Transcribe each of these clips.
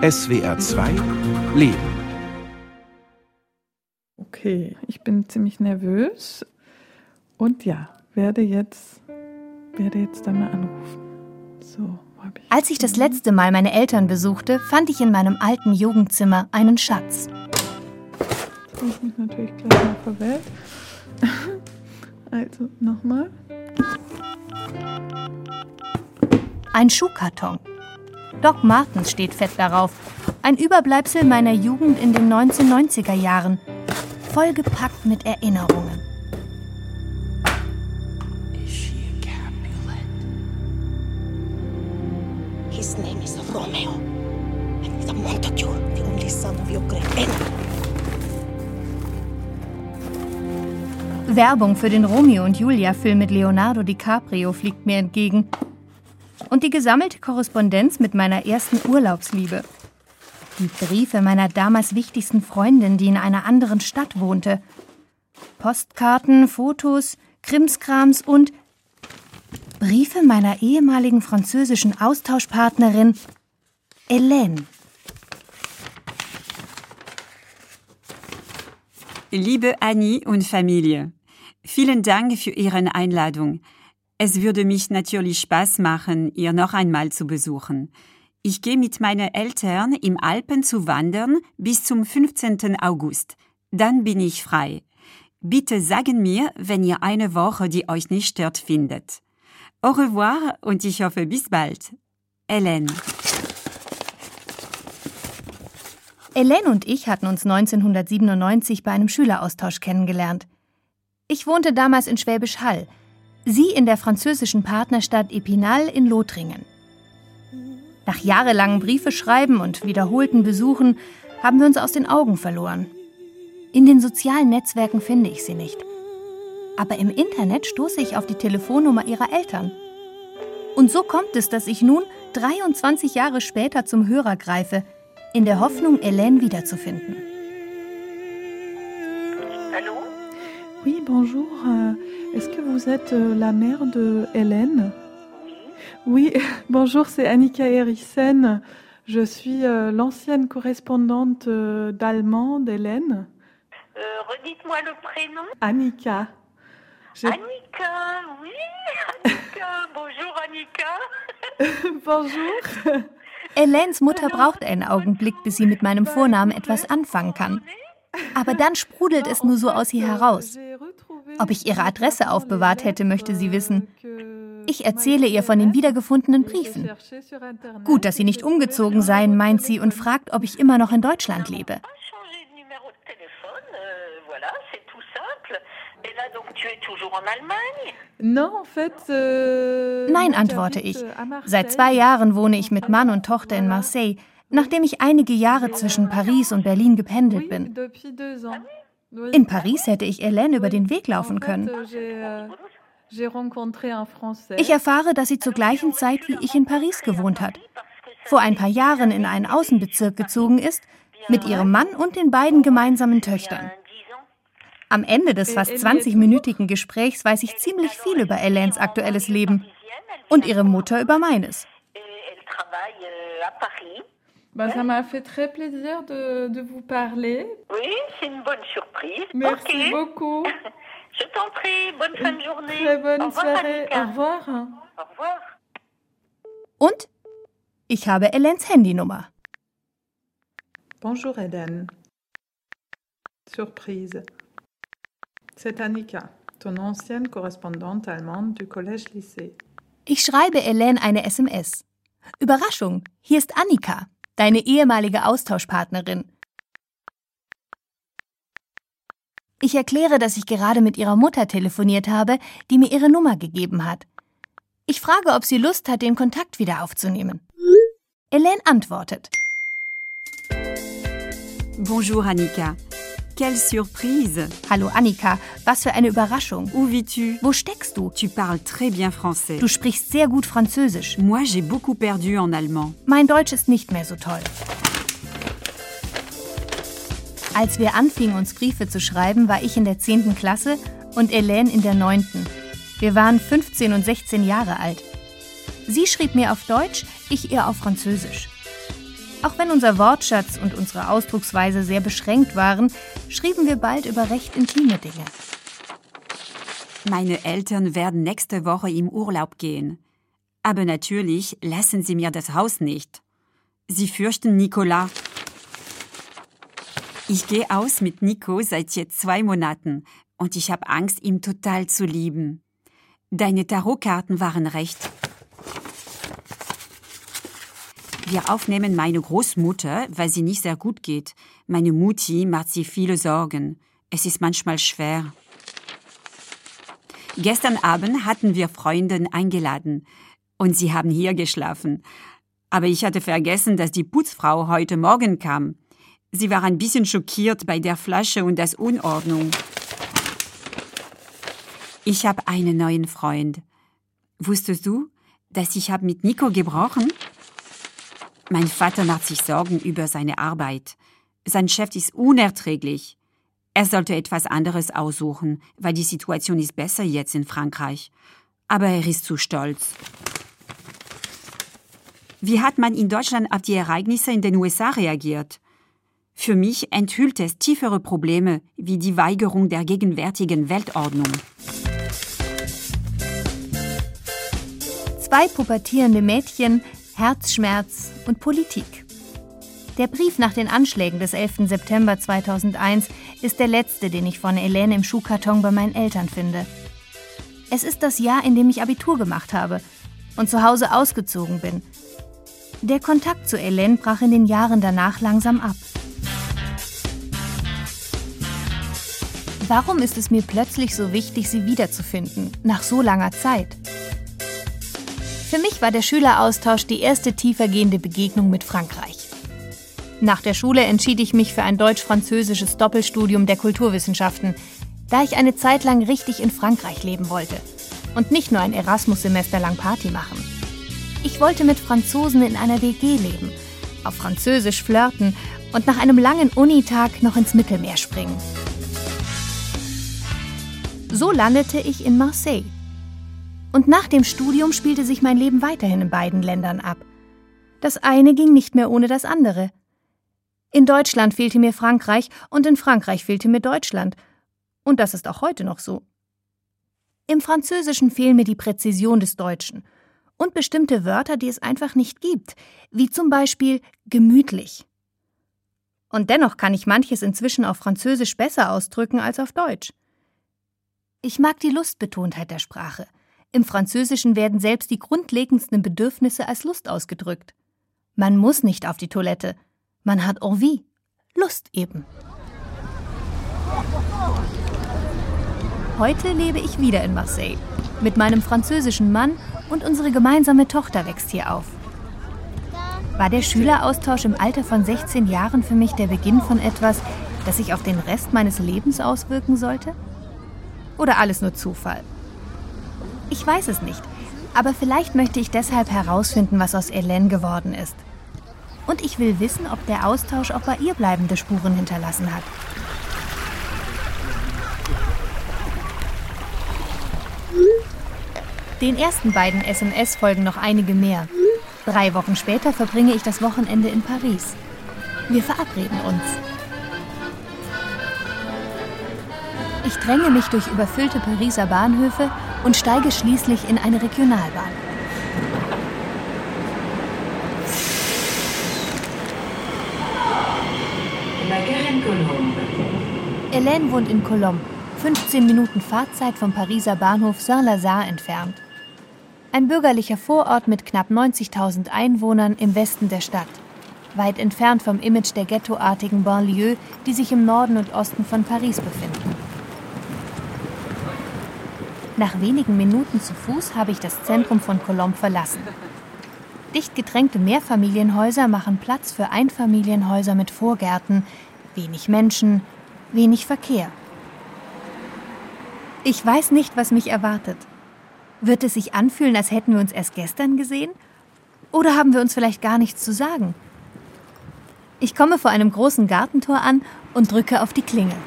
SWR 2 Leben. Okay, ich bin ziemlich nervös und ja, werde jetzt, werde jetzt dann mal anrufen. So. Ich Als ich das letzte Mal meine Eltern besuchte, fand ich in meinem alten Jugendzimmer einen Schatz. Ich muss mich natürlich gleich mal verwählt. Also nochmal. Ein Schuhkarton. Doc Martens steht fett darauf. Ein Überbleibsel meiner Jugend in den 1990er Jahren. Vollgepackt mit Erinnerungen. His name is Romeo. And he's a Montague, the only son of your great enemy. Werbung für den Romeo und Julia-Film mit Leonardo DiCaprio fliegt mir entgegen. Und die gesammelte Korrespondenz mit meiner ersten Urlaubsliebe. Die Briefe meiner damals wichtigsten Freundin, die in einer anderen Stadt wohnte. Postkarten, Fotos, Krimskrams und Briefe meiner ehemaligen französischen Austauschpartnerin Hélène. Liebe Annie und Familie, vielen Dank für Ihre Einladung. Es würde mich natürlich Spaß machen, ihr noch einmal zu besuchen. Ich gehe mit meinen Eltern im Alpen zu wandern bis zum 15. August. Dann bin ich frei. Bitte sagen mir, wenn ihr eine Woche, die euch nicht stört, findet. Au revoir und ich hoffe bis bald. Hélène. Hélène und ich hatten uns 1997 bei einem Schüleraustausch kennengelernt. Ich wohnte damals in Schwäbisch Hall, sie in der französischen Partnerstadt Epinal in Lothringen. Nach jahrelangen Briefeschreiben und wiederholten Besuchen haben wir uns aus den Augen verloren. In den sozialen Netzwerken finde ich sie nicht aber im Internet stoße ich auf die Telefonnummer ihrer Eltern. Und so kommt es, dass ich nun 23 Jahre später zum Hörer greife, in der Hoffnung, Hélène wiederzufinden. Allô Oui, bonjour. Est-ce que vous êtes euh, la mère de Hélène? Oui, bonjour, c'est Annika Erissen. Je suis euh, l'ancienne correspondante euh, d'allemand d'Hélène. Euh, Redites-moi le prénom. Annika. J'ai- Annika, oui, Annika. Bonjour Annika. Bonjour. Hélènes Mutter braucht einen Augenblick, bis sie mit meinem Vornamen etwas anfangen kann. Aber dann sprudelt es nur so aus ihr heraus. Ob ich ihre Adresse aufbewahrt hätte, möchte sie wissen. Ich erzähle ihr von den wiedergefundenen Briefen. Gut, dass sie nicht umgezogen seien, meint sie und fragt, ob ich immer noch in Deutschland lebe. Nein, antworte ich. euh. Seit zwei Jahren wohne ich mit Mann und Tochter in Marseille, nachdem ich einige Jahre zwischen Paris und Berlin gependelt bin. In Paris hätte ich Hélène über den Weg En laufen können. Ich erfahre, dass sie zur gleichen Zeit wie ich in Paris gewohnt hat, vor ein paar Jahren in einen Außenbezirk gezogen ist, mit ihrem Mann und den beiden gemeinsamen Töchtern. Am Ende des fast 20-minütigen Gesprächs weiß ich ziemlich viel über Hélènes aktuelles Leben und ihre Mutter über meines. Bah, ça m'a fait très plaisir de, de vous parler. Oui, c'est une bonne surprise. Merci Ok. beaucoup. Je t'en prie, bonne fin de journée. Très bonne Au revoir, soirée. Annika. Au revoir. Au revoir. Und ich habe Hélènes Handynummer. Bonjour Hélène. Surprise. C'est Annika, ton ancienne correspondante allemande du collège-lycée. Ich schreibe Hélène eine SMS. Überraschung, hier ist Annika, deine ehemalige Austauschpartnerin. Ich erkläre, dass ich gerade mit ihrer Mutter telefoniert habe, die mir ihre Nummer gegeben hat. Ich frage, ob sie Lust hat, den Kontakt wieder aufzunehmen. Hélène antwortet. Bonjour Annika. Quelle surprise. Hallo Annika, was für eine Überraschung. Où vis-tu Wo steckst du? Tu parles très bien français. Du sprichst sehr gut Französisch. Moi, j'ai beaucoup perdu en allemand. Mein Deutsch ist nicht mehr so toll. Als wir anfingen, uns Briefe zu schreiben, war ich in der 10. Klasse und Hélène in der 9. Wir waren 15 und 16 Jahre alt. Sie schrieb mir auf Deutsch, ich ihr auf Französisch. Auch wenn unser Wortschatz und unsere Ausdrucksweise sehr beschränkt waren, schrieben wir bald über recht intime Dinge. Meine Eltern werden nächste Woche im Urlaub gehen. Aber natürlich lassen sie mir das Haus nicht. Sie fürchten Nicolas. Ich gehe aus mit Nico seit jetzt zwei Monaten und ich habe Angst, ihn total zu lieben. Deine Tarotkarten waren recht. Wir aufnehmen meine Großmutter, weil sie nicht sehr gut geht. Meine Mutti macht sie viele Sorgen. Es ist manchmal schwer. Gestern Abend hatten wir Freunde eingeladen und sie haben hier geschlafen. Aber ich hatte vergessen, dass die Putzfrau heute Morgen kam. Sie war ein bisschen schockiert bei der Flasche und der Unordnung. Ich habe einen neuen Freund. Wusstest du, dass ich habe mit Nico gebrochen? Mein Vater macht sich Sorgen über seine Arbeit. Sein Chef ist unerträglich. Er sollte etwas anderes aussuchen, weil die Situation ist besser jetzt in Frankreich. Aber er ist zu stolz. Wie hat man in Deutschland auf die Ereignisse in den USA reagiert? Für mich enthüllt es tiefere Probleme wie die Weigerung der gegenwärtigen Weltordnung. Zwei pubertierende Mädchen Herzschmerz und Politik. Der Brief nach den Anschlägen des 11. September 2001 ist der letzte, den ich von Helene im Schuhkarton bei meinen Eltern finde. Es ist das Jahr, in dem ich Abitur gemacht habe und zu Hause ausgezogen bin. Der Kontakt zu Helene brach in den Jahren danach langsam ab. Warum ist es mir plötzlich so wichtig, sie wiederzufinden, nach so langer Zeit? Für mich war der Schüleraustausch die erste tiefergehende Begegnung mit Frankreich. Nach der Schule entschied ich mich für ein deutsch-französisches Doppelstudium der Kulturwissenschaften, da ich eine Zeit lang richtig in Frankreich leben wollte und nicht nur ein Erasmus-Semester lang Party machen. Ich wollte mit Franzosen in einer WG leben, auf Französisch flirten und nach einem langen Unitag noch ins Mittelmeer springen. So landete ich in Marseille und nach dem Studium spielte sich mein Leben weiterhin in beiden Ländern ab. Das eine ging nicht mehr ohne das andere. In Deutschland fehlte mir Frankreich und in Frankreich fehlte mir Deutschland. Und das ist auch heute noch so. Im Französischen fehlen mir die Präzision des Deutschen und bestimmte Wörter, die es einfach nicht gibt, wie zum Beispiel gemütlich. Und dennoch kann ich manches inzwischen auf Französisch besser ausdrücken als auf Deutsch. Ich mag die Lustbetontheit der Sprache. Im Französischen werden selbst die grundlegendsten Bedürfnisse als Lust ausgedrückt. Man muss nicht auf die Toilette. Man hat envie. Lust eben. Heute lebe ich wieder in Marseille. Mit meinem französischen Mann und unsere gemeinsame Tochter wächst hier auf. War der Schüleraustausch im Alter von 16 Jahren für mich der Beginn von etwas, das sich auf den Rest meines Lebens auswirken sollte? Oder alles nur Zufall? Ich weiß es nicht. Aber vielleicht möchte ich deshalb herausfinden, was aus Hélène geworden ist. Und ich will wissen, ob der Austausch auch bei ihr bleibende Spuren hinterlassen hat. Den ersten beiden SMS folgen noch einige mehr. Drei Wochen später verbringe ich das Wochenende in Paris. Wir verabreden uns. Ich dränge mich durch überfüllte Pariser Bahnhöfe und steige schließlich in eine Regionalbahn. Hélène wohnt in Colombes, 15 Minuten Fahrzeit vom Pariser Bahnhof Saint-Lazare entfernt. Ein bürgerlicher Vorort mit knapp 90.000 Einwohnern im Westen der Stadt, weit entfernt vom Image der ghettoartigen Banlieue, die sich im Norden und Osten von Paris befinden. Nach wenigen Minuten zu Fuß habe ich das Zentrum von Colombes verlassen. Dicht gedrängte Mehrfamilienhäuser machen Platz für Einfamilienhäuser mit Vorgärten, wenig Menschen, wenig Verkehr. Ich weiß nicht, was mich erwartet. Wird es sich anfühlen, als hätten wir uns erst gestern gesehen? Oder haben wir uns vielleicht gar nichts zu sagen? Ich komme vor einem großen Gartentor an und drücke auf die Klingel.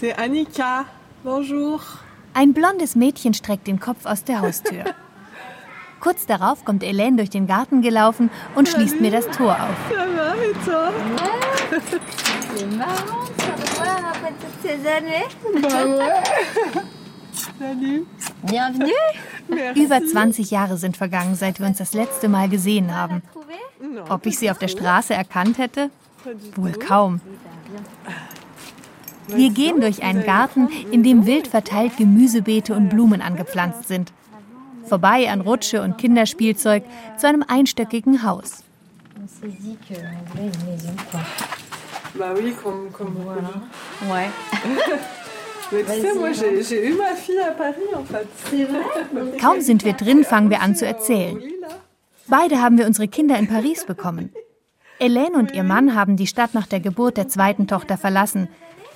C'est Annika. Bonjour. Ein blondes Mädchen streckt den Kopf aus der Haustür. Kurz darauf kommt Hélène durch den Garten gelaufen und schließt mir das Tor auf. Über 20 Jahre sind vergangen, seit wir uns das letzte Mal gesehen haben. Ob ich sie auf der Straße erkannt hätte? Wohl kaum. Wir gehen durch einen Garten, in dem wild verteilt Gemüsebeete und Blumen angepflanzt sind. Vorbei an Rutsche und Kinderspielzeug zu einem einstöckigen Haus. Kaum sind wir drin, fangen wir an zu erzählen. Beide haben wir unsere Kinder in Paris bekommen. Hélène und ihr Mann haben die Stadt nach der Geburt der zweiten Tochter verlassen,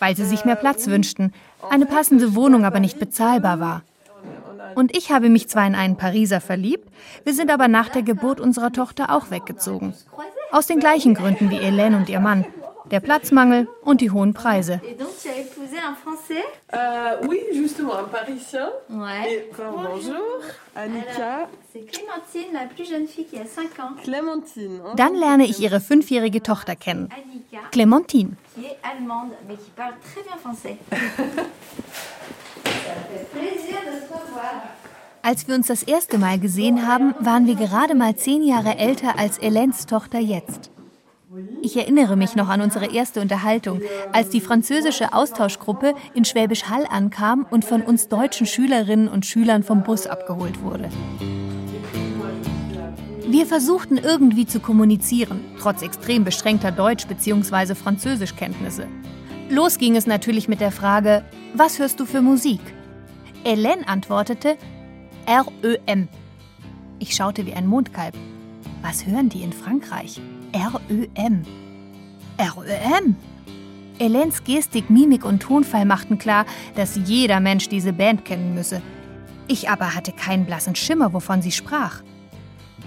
weil sie sich mehr Platz wünschten, eine passende Wohnung aber nicht bezahlbar war. Und ich habe mich zwar in einen Pariser verliebt, wir sind aber nach der Geburt unserer Tochter auch weggezogen. Aus den gleichen Gründen wie Hélène und ihr Mann. Der Platzmangel und die hohen Preise. Euh, oui, justement, un Parisien. Ouais. Et, enfin, bonjour, Annika, C'est Clémentine, la plus jeune fille qui a 5 ans. Clémentine. hein. Dann lerne ich ihre fünfjährige Tochter kennen, Annika, Clémentine. Qui est allemande, mais qui parle très bien français. Als wir uns das erste Mal gesehen haben, waren wir gerade mal zehn Jahre älter als Helens Tochter jetzt. Ich erinnere mich noch an unsere erste Unterhaltung, als die französische Austauschgruppe in Schwäbisch Hall ankam und von uns deutschen Schülerinnen und Schülern vom Bus abgeholt wurde. Wir versuchten irgendwie zu kommunizieren, trotz extrem beschränkter Deutsch- bzw. Französischkenntnisse. Los ging es natürlich mit der Frage, was hörst du für Musik? Hélène antwortete, REM. Ich schaute wie ein Mondkalb. Was hören die in Frankreich? REM. REM? Helens Gestik, Mimik und Tonfall machten klar, dass jeder Mensch diese Band kennen müsse. Ich aber hatte keinen blassen Schimmer, wovon sie sprach.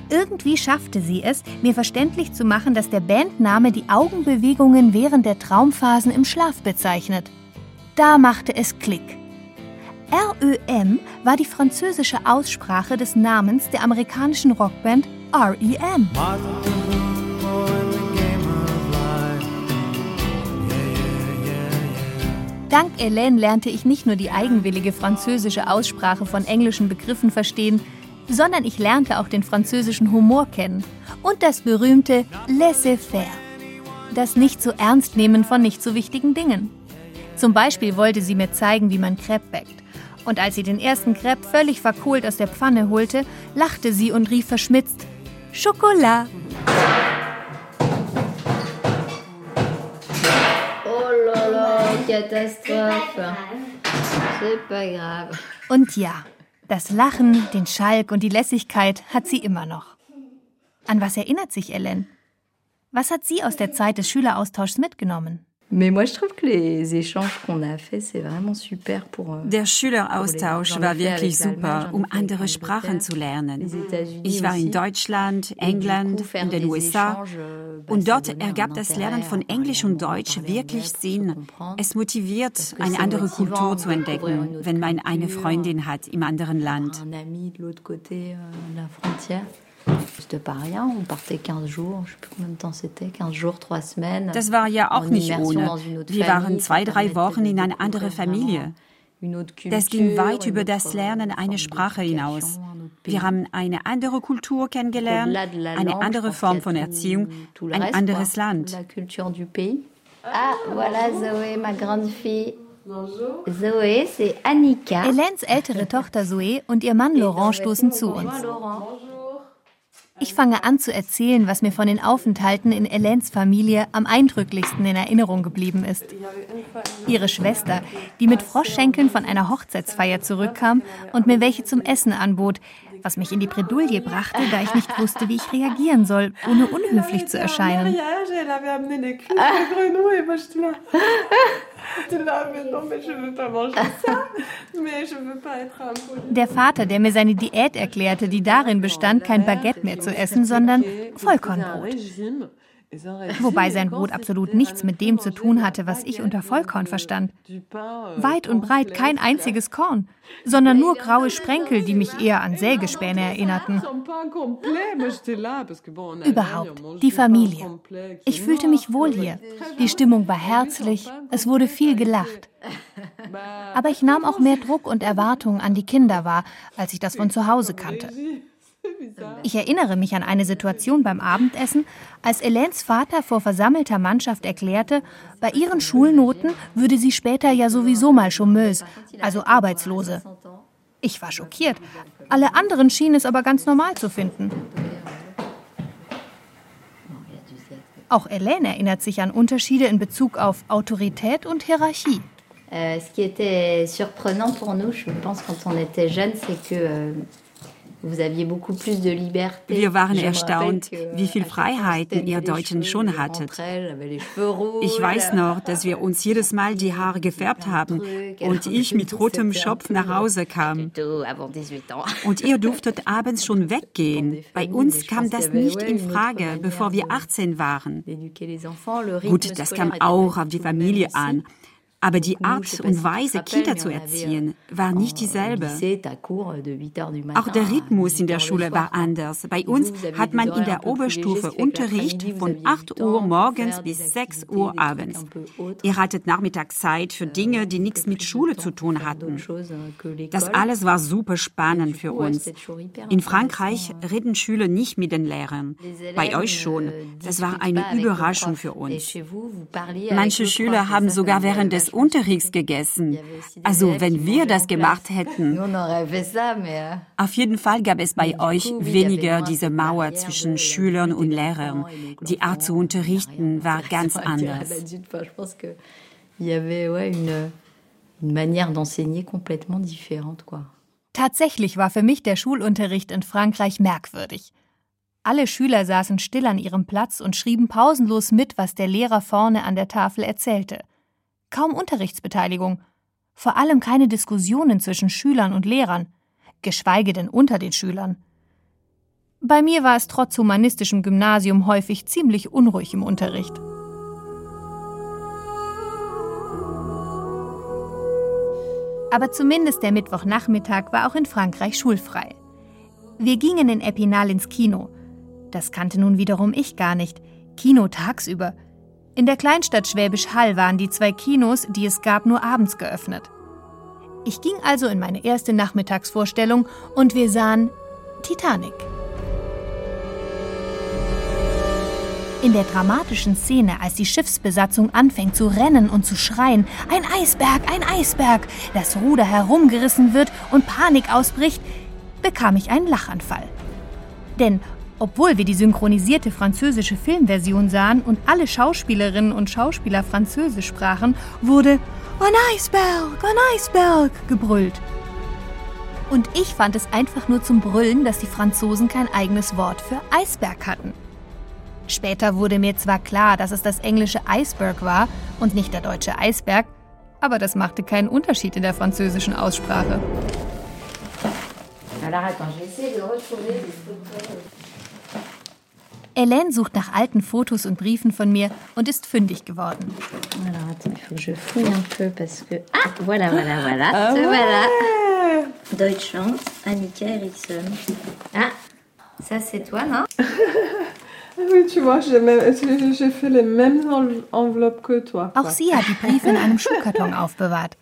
Irgendwie schaffte sie es, mir verständlich zu machen, dass der Bandname die Augenbewegungen während der Traumphasen im Schlaf bezeichnet. Da machte es Klick. REM war die französische Aussprache des Namens der amerikanischen Rockband REM. Dank Hélène lernte ich nicht nur die eigenwillige französische Aussprache von englischen Begriffen verstehen, sondern ich lernte auch den französischen Humor kennen und das berühmte laissez-faire. Das nicht so ernst nehmen von nicht so wichtigen Dingen. Zum Beispiel wollte sie mir zeigen, wie man Crepe backt. Und als sie den ersten Crepe völlig verkohlt aus der Pfanne holte, lachte sie und rief verschmitzt: Schokolade! Oh là là, catastrophe. C'est pas grave. Und ja, das Lachen, den Schalk und die Lässigkeit hat sie immer noch. An was erinnert sich Ellen? Was hat sie aus der Zeit des Schüleraustauschs mitgenommen? Euh, Der Schüleraustausch war wirklich super, um andere Sprachen zu lernen. Ich war in Deutschland, England, in den USA und dort ergab das Lernen von Englisch und Deutsch wirklich Sinn. Es motiviert, eine andere Kultur zu entdecken, wenn man eine Freundin hat im anderen Land. Un ami de l'autre côté de la frontière. C'était pas rien, on partait 15 jours, je sais plus combien de temps c'était, 15 jours, 3 semaines. Das war ja auch nicht ohne. Wir waren zwei, drei Wochen in eine andere Familie. Das ging culture, weit über das Lernen einer Sprache hinaus. Wir haben eine andere Kultur kennengelernt, eine andere Form von Erziehung, ein anderes. Land. Ah, voilà Zoé, ma grande fille. Zoé, c'est Annika. Helens ältere Tochter Zoé und ihr Mann Laurent stoßen zu uns. Ich fange an zu erzählen, was mir von den Aufenthalten in Helens Familie am eindrücklichsten in Erinnerung geblieben ist. Ihre Schwester, die mit Froschschenkeln von einer Hochzeitsfeier zurückkam und mir welche zum Essen anbot, was mich in die Bredouille brachte, da ich nicht wusste, wie ich reagieren soll, ohne unhöflich zu erscheinen. Der Vater, der mir seine Diät erklärte, die darin bestand, kein Baguette mehr zu essen, sondern Vollkornbrot. Wobei sein Brot absolut nichts mit dem zu tun hatte, was ich unter Vollkorn verstand. Weit und breit kein einziges Korn, sondern nur graue Sprenkel, die mich eher an Sägespäne erinnerten. Überhaupt, die Familie. Ich fühlte mich wohl hier. Die Stimmung war herzlich, es wurde viel gelacht. Aber ich nahm auch mehr Druck und Erwartungen an die Kinder wahr, als ich das von zu Hause kannte. Ich erinnere mich an eine Situation beim Abendessen, als Hélènes Vater vor versammelter Mannschaft erklärte, bei ihren Schulnoten würde sie später ja sowieso mal Chômeuse, also Arbeitslose. Ich war schockiert. Alle anderen schienen es aber ganz normal zu finden. Auch Hélène erinnert sich an Unterschiede in Bezug auf Autorität und Hierarchie. Euh, ce qui était surprenant pour nous, je pense, quand on était jeunes, c'est que euh, wir waren erstaunt, wie viel Freiheiten ihr Deutschen schon hattet. Ich weiß noch, dass wir uns jedes Mal die Haare gefärbt haben und ich mit rotem Schopf nach Hause kam. Und ihr durftet abends schon weggehen. Bei uns kam das nicht in Frage, bevor wir 18 waren. Gut, das kam auch auf die Familie an. Aber die Art und Weise, Kita zu erziehen, war nicht dieselbe. Auch der Rhythmus in der Schule war anders. Bei uns hat man in der Oberstufe Unterricht von 8 Uhr morgens bis 6 Uhr abends. Ihr hattet Nachmittagszeit für Dinge, die nichts mit Schule zu tun hatten. Das alles war super spannend für uns. In Frankreich reden Schüler nicht mit den Lehrern. Bei euch schon. Das war eine Überraschung für uns. Manche Schüler haben sogar während des Unterrichts gegessen. Also wenn wir das gemacht hätten. Auf jeden Fall gab es bei euch weniger diese Mauer zwischen Schülern und Lehrern. Die Art zu unterrichten war ganz anders. Tatsächlich war für mich der Schulunterricht in Frankreich merkwürdig. Alle Schüler saßen still an ihrem Platz und schrieben pausenlos mit, was der Lehrer vorne an der Tafel erzählte kaum Unterrichtsbeteiligung, vor allem keine Diskussionen zwischen Schülern und Lehrern, geschweige denn unter den Schülern. Bei mir war es trotz humanistischem Gymnasium häufig ziemlich unruhig im Unterricht. Aber zumindest der Mittwochnachmittag war auch in Frankreich schulfrei. Wir gingen in Epinal ins Kino. Das kannte nun wiederum ich gar nicht. Kino tagsüber. In der Kleinstadt Schwäbisch Hall waren die zwei Kinos, die es gab, nur abends geöffnet. Ich ging also in meine erste Nachmittagsvorstellung und wir sahen Titanic. In der dramatischen Szene, als die Schiffsbesatzung anfängt zu rennen und zu schreien, ein Eisberg, ein Eisberg, das Ruder herumgerissen wird und Panik ausbricht, bekam ich einen Lachanfall. Denn obwohl wir die synchronisierte französische Filmversion sahen und alle Schauspielerinnen und Schauspieler Französisch sprachen, wurde Ein Eisberg, ein Eisberg gebrüllt. Und ich fand es einfach nur zum Brüllen, dass die Franzosen kein eigenes Wort für Eisberg hatten. Später wurde mir zwar klar, dass es das englische Iceberg war und nicht der deutsche Eisberg, aber das machte keinen Unterschied in der französischen Aussprache. Alors attends, je vais essayer de retrouver des photos. Hélène sucht nach alten Fotos und Briefen von mir und ist fündig geworden. Alors attends, il faut que je fouille un peu parce que ah voilà voilà voilà ah ouais. voilà Deutschland Annika Eriksson ah ça c'est toi non Oui, tu vois, j'ai fait les mêmes enveloppes que toi. Auch sie hat die Briefe in einem Schuhkarton aufbewahrt.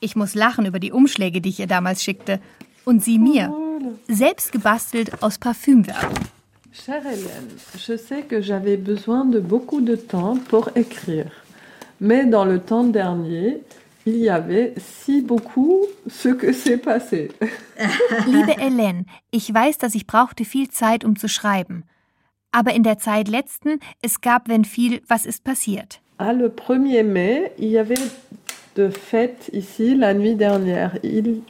Ich muss lachen über die Umschläge, die ich ihr damals schickte. Und sie mir. Selbst gebastelt aus Parfümwerbung. Chère Hélène, je sais que j'avais besoin de beaucoup de temps pour écrire. Mais dans le temps dernier, il y avait si beaucoup ce que s'est passé. Liebe Hélène, ich weiß, dass ich brauchte viel Zeit, um zu schreiben. Aber in der Zeit letzten, es gab, wenn viel, was ist passiert. Ah, le 1er mai, il y avait de fêtes ici la nuit dernière. Il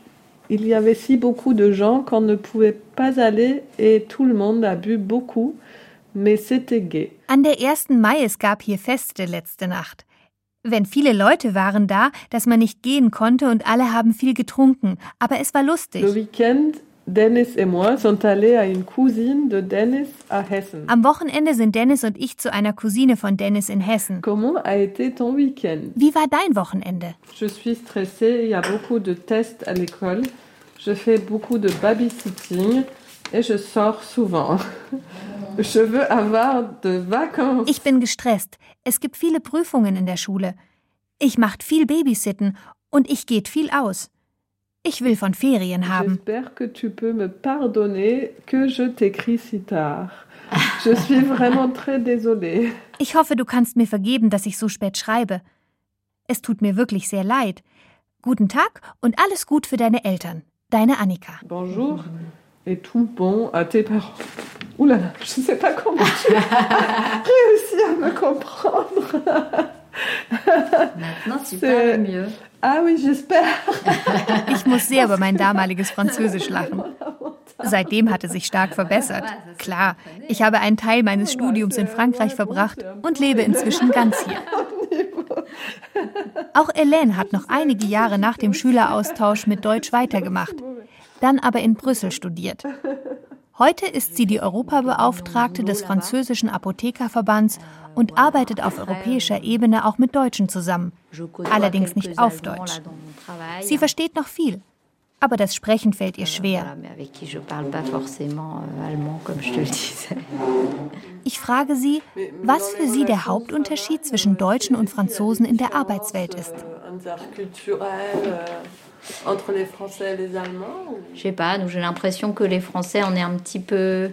il y avait si beaucoup de gens qu'on ne pouvait pas aller et tout le monde a bu beaucoup, mais c'était gai. An der 1. Mai, es gab hier Feste letzte Nacht. Wenn viele Leute waren da, dass man nicht gehen konnte und alle haben viel getrunken, aber es war lustig. Le week-end Dennis et moi sont allés à une cousine de Dennis à Hessen. Am Wochenende sind Dennis und ich zu einer Cousine von Dennis in Hessen. Comment a été ton week-end Wie war dein Wochenende? Je suis stressée, il y a beaucoup de tests à l'école. Je fais beaucoup de babysitting et je sors souvent. Je veux avoir de vacances. Ich bin gestresst. Es gibt viele Prüfungen in der Schule. Ich mache viel Babysitten und ich geht viel aus. Ich will von Ferien haben. J'espère que tu peux me pardonner que je t'écris si tard. Je suis vraiment très désolée. Ich hoffe, du kannst mir vergeben, dass ich so spät schreibe. Es tut mir wirklich sehr leid. Guten Tag und alles gut für deine Eltern. Deine Annika. Bonjour et tout bon à tes parents. Ouh là là, je ne sais pas comment tu as réussi à me comprendre. Maintenant, tu parles mieux. Ah oui, j'espère. Ich muss sehr über mein damaliges Französisch lachen. Seitdem hat es sich stark verbessert. Klar, ich habe einen Teil meines Studiums in Frankreich verbracht und lebe inzwischen ganz hier. Auch Hélène hat noch einige Jahre nach dem Schüleraustausch mit Deutsch weitergemacht, dann aber in Brüssel studiert. Heute ist sie die Europabeauftragte des französischen Apothekerverbands und arbeitet auf europäischer Ebene auch mit Deutschen zusammen, allerdings nicht auf Deutsch. Sie versteht noch viel, aber das Sprechen fällt ihr schwer. Ich frage sie, was für sie der Hauptunterschied zwischen Deutschen und Franzosen in der Arbeitswelt ist. Entre les Français et les Allemands ou... Je sais pas, j'ai l'impression que les Français, on est un petit peu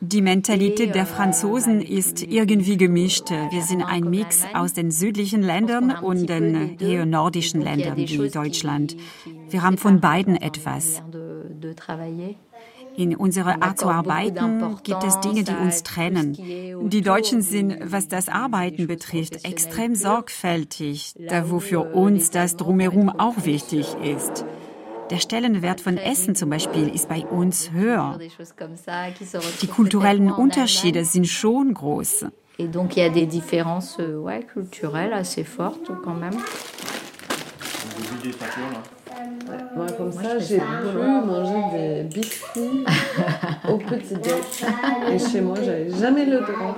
Die Mentalität der Franzosen ist irgendwie gemischt. Wir sind ein Mix aus den südlichen Ländern und den eher nordischen Ländern wie Deutschland. Wir haben von beiden etwas. In unserer Art zu arbeiten gibt es Dinge, die uns trennen. Die Deutschen sind, was das Arbeiten betrifft, extrem sorgfältig, da wo für uns das drumherum auch wichtig ist. Der Stellenwert von Essen zum Beispiel ist bei uns höher. Die kulturellen Unterschiede sind schon groß. Et donc il y a des différences ouais, culturelles assez fortes quand même. Moi, comme ça, j'ai pu manger des biscuits au petit déj. Et chez moi, j'avais jamais le droit.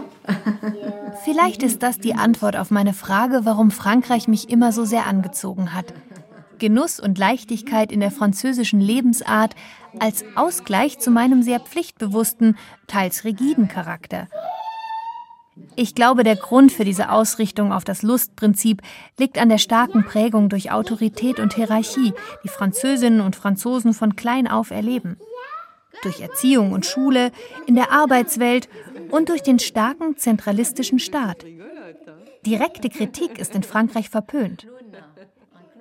Vielleicht ist das die Antwort auf meine Frage, warum Frankreich mich immer so sehr angezogen hat. Genuss und Leichtigkeit in der französischen Lebensart als Ausgleich zu meinem sehr pflichtbewussten, teils rigiden Charakter. Ich glaube, der Grund für diese Ausrichtung auf das Lustprinzip liegt an der starken Prägung durch Autorität und Hierarchie, die Französinnen und Franzosen von klein auf erleben. Durch Erziehung und Schule, in der Arbeitswelt und durch den starken zentralistischen Staat. Direkte Kritik ist in Frankreich verpönt.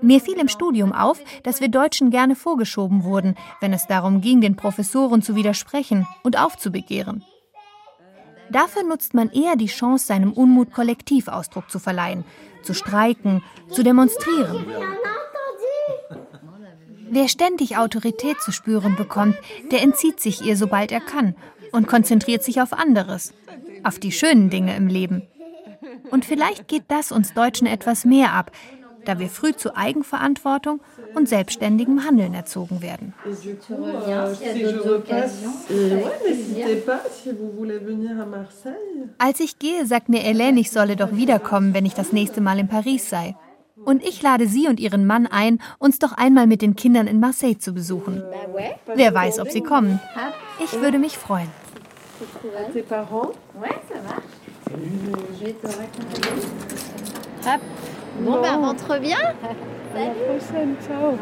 Mir fiel im Studium auf, dass wir Deutschen gerne vorgeschoben wurden, wenn es darum ging, den Professoren zu widersprechen und aufzubegehren. Dafür nutzt man eher die Chance, seinem Unmut kollektiv Ausdruck zu verleihen, zu streiken, zu demonstrieren. Wer ständig Autorität zu spüren bekommt, der entzieht sich ihr, sobald er kann, und konzentriert sich auf anderes, auf die schönen Dinge im Leben. Und vielleicht geht das uns Deutschen etwas mehr ab, da wir früh zu Eigenverantwortung und selbstständigem Handeln erzogen werden. Als ich gehe, sagt mir Hélène, ich solle doch wiederkommen, wenn ich das nächste Mal in Paris sei. Und ich lade sie und ihren Mann ein, uns doch einmal mit den Kindern in Marseille zu besuchen. Wer weiß, ob sie kommen. Ich würde mich freuen. Bon, ben rentre bien. À la prochaine, ciao.